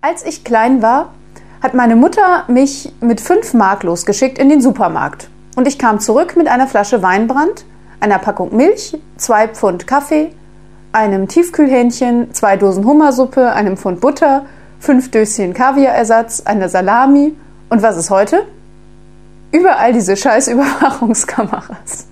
Als ich klein war, hat meine Mutter mich mit 5 Mark losgeschickt in den Supermarkt. Und ich kam zurück mit einer Flasche Weinbrand, einer Packung Milch, zwei Pfund Kaffee, einem Tiefkühlhähnchen, zwei Dosen Hummersuppe, einem Pfund Butter, fünf Döschen Kaviarersatz, einer Salami. Und was ist heute? Überall diese scheiß Überwachungskameras.